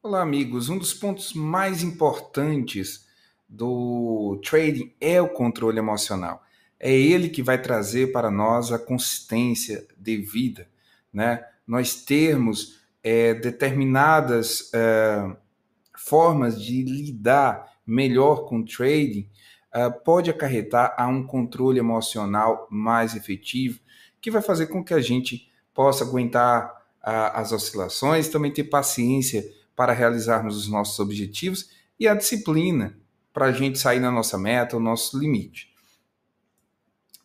Olá, amigos. Um dos pontos mais importantes do trading é o controle emocional. É ele que vai trazer para nós a consistência devida, né? Nós termos é, determinadas é, formas de lidar melhor com o trading é, pode acarretar a um controle emocional mais efetivo, que vai fazer com que a gente possa aguentar as oscilações, também ter paciência para realizarmos os nossos objetivos e a disciplina para a gente sair na nossa meta, o nosso limite.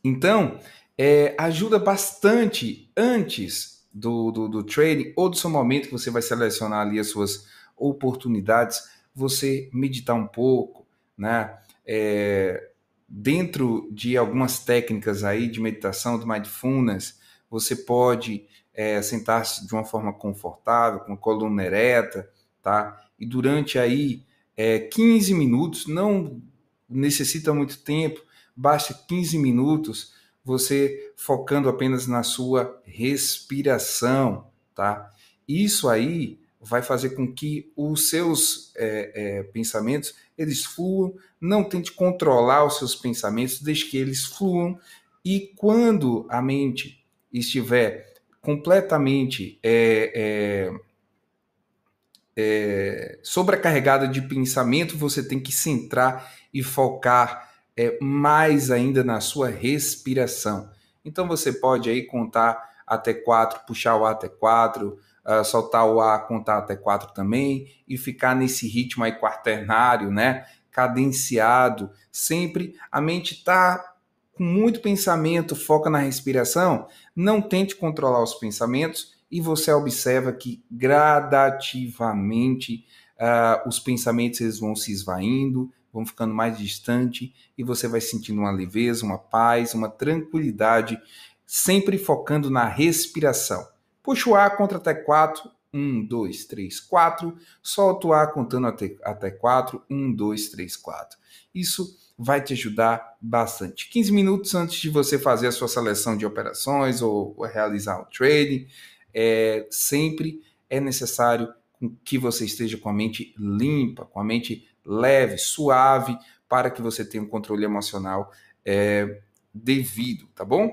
Então, é, ajuda bastante antes do, do, do trading ou do seu momento que você vai selecionar ali as suas oportunidades, você meditar um pouco, né? É, dentro de algumas técnicas aí de meditação, do mindfulness, você pode é, sentar-se de uma forma confortável, com a coluna ereta, tá? E durante aí é, 15 minutos, não necessita muito tempo, basta 15 minutos você focando apenas na sua respiração, tá? Isso aí vai fazer com que os seus é, é, pensamentos eles fluam, não tente controlar os seus pensamentos, deixe que eles fluam e quando a mente estiver completamente é, é sobrecarregada de pensamento, você tem que centrar e focar é, mais ainda na sua respiração. Então você pode aí contar até quatro, puxar o ar até quatro, uh, soltar o ar, contar até quatro também e ficar nesse ritmo aí quaternário, né? Cadenciado, sempre a mente está com muito pensamento, foca na respiração. Não tente controlar os pensamentos, e você observa que gradativamente uh, os pensamentos eles vão se esvaindo, vão ficando mais distante e você vai sentindo uma leveza, uma paz, uma tranquilidade, sempre focando na respiração. Puxa o ar contra até 4, 1, 2, 3, 4. Solta o ar contando até, até 4, 1, 2, 3, 4. Isso vai te ajudar bastante. 15 minutos antes de você fazer a sua seleção de operações ou, ou realizar o trading, é, sempre é necessário que você esteja com a mente limpa, com a mente leve, suave, para que você tenha um controle emocional é, devido, tá bom?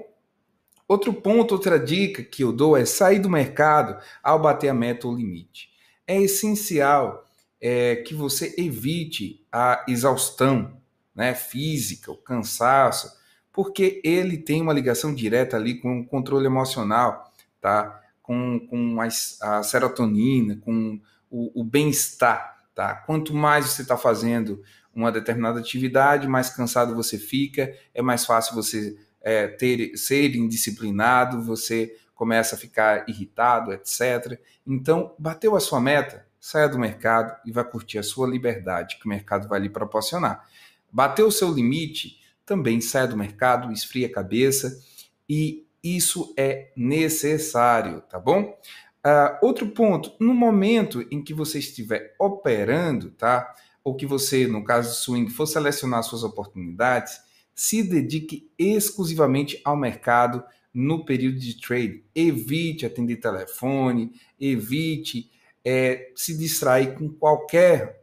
Outro ponto, outra dica que eu dou é sair do mercado ao bater a meta ou limite. É essencial é, que você evite a exaustão né, física, o cansaço, porque ele tem uma ligação direta ali com o controle emocional, tá? Com, com a, a serotonina, com o, o bem-estar. Tá? Quanto mais você está fazendo uma determinada atividade, mais cansado você fica, é mais fácil você é, ter, ser indisciplinado, você começa a ficar irritado, etc. Então, bateu a sua meta, saia do mercado e vá curtir a sua liberdade que o mercado vai lhe proporcionar. Bateu o seu limite, também saia do mercado, esfria a cabeça e isso é necessário, tá bom? Uh, outro ponto, no momento em que você estiver operando, tá? Ou que você, no caso do swing, for selecionar suas oportunidades, se dedique exclusivamente ao mercado no período de trade. Evite atender telefone, evite é, se distrair com qualquer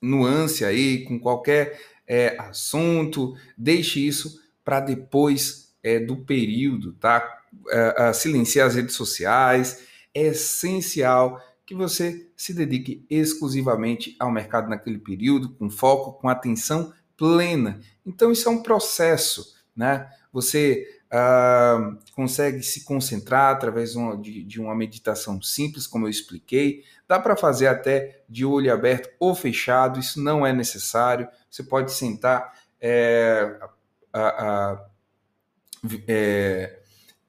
nuance aí, com qualquer é, assunto. Deixe isso para depois é, do período, tá? É, silenciar as redes sociais. É essencial que você se dedique exclusivamente ao mercado naquele período, com foco, com atenção plena. Então, isso é um processo, né? Você uh, consegue se concentrar através de, de, uma meditação simples, como eu expliquei. Dá para fazer até de olho aberto ou fechado, isso não é necessário. Você pode sentar. É, a, a, é,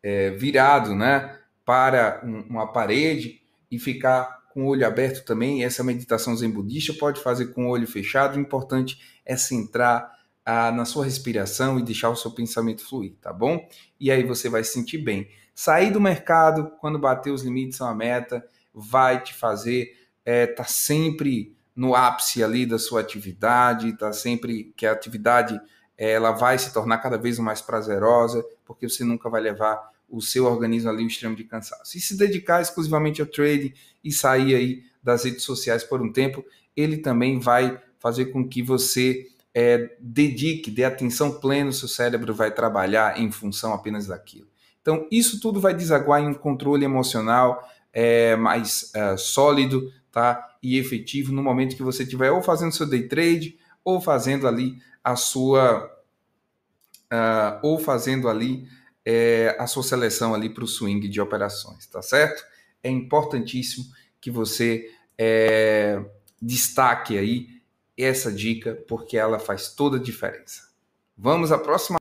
é, virado né, para um, uma parede e ficar com o olho aberto também. Essa meditação zen budista pode fazer com o olho fechado. O importante é centrar ah, na sua respiração e deixar o seu pensamento fluir, tá bom? E aí você vai se sentir bem. Sair do mercado quando bater os limites são a meta, vai te fazer é, tá sempre no ápice ali da sua atividade, tá sempre que a atividade ela vai se tornar cada vez mais prazerosa, porque você nunca vai levar o seu organismo ali ao extremo de cansaço. E se dedicar exclusivamente ao trading e sair aí das redes sociais por um tempo, ele também vai fazer com que você é, dedique, dê atenção plena, seu cérebro vai trabalhar em função apenas daquilo. Então, isso tudo vai desaguar em um controle emocional é, mais é, sólido tá? e efetivo no momento que você estiver ou fazendo seu day trade ou fazendo ali a sua. Uh, ou fazendo ali é, a sua seleção ali para o swing de operações, tá certo? É importantíssimo que você é, destaque aí essa dica, porque ela faz toda a diferença. Vamos à próxima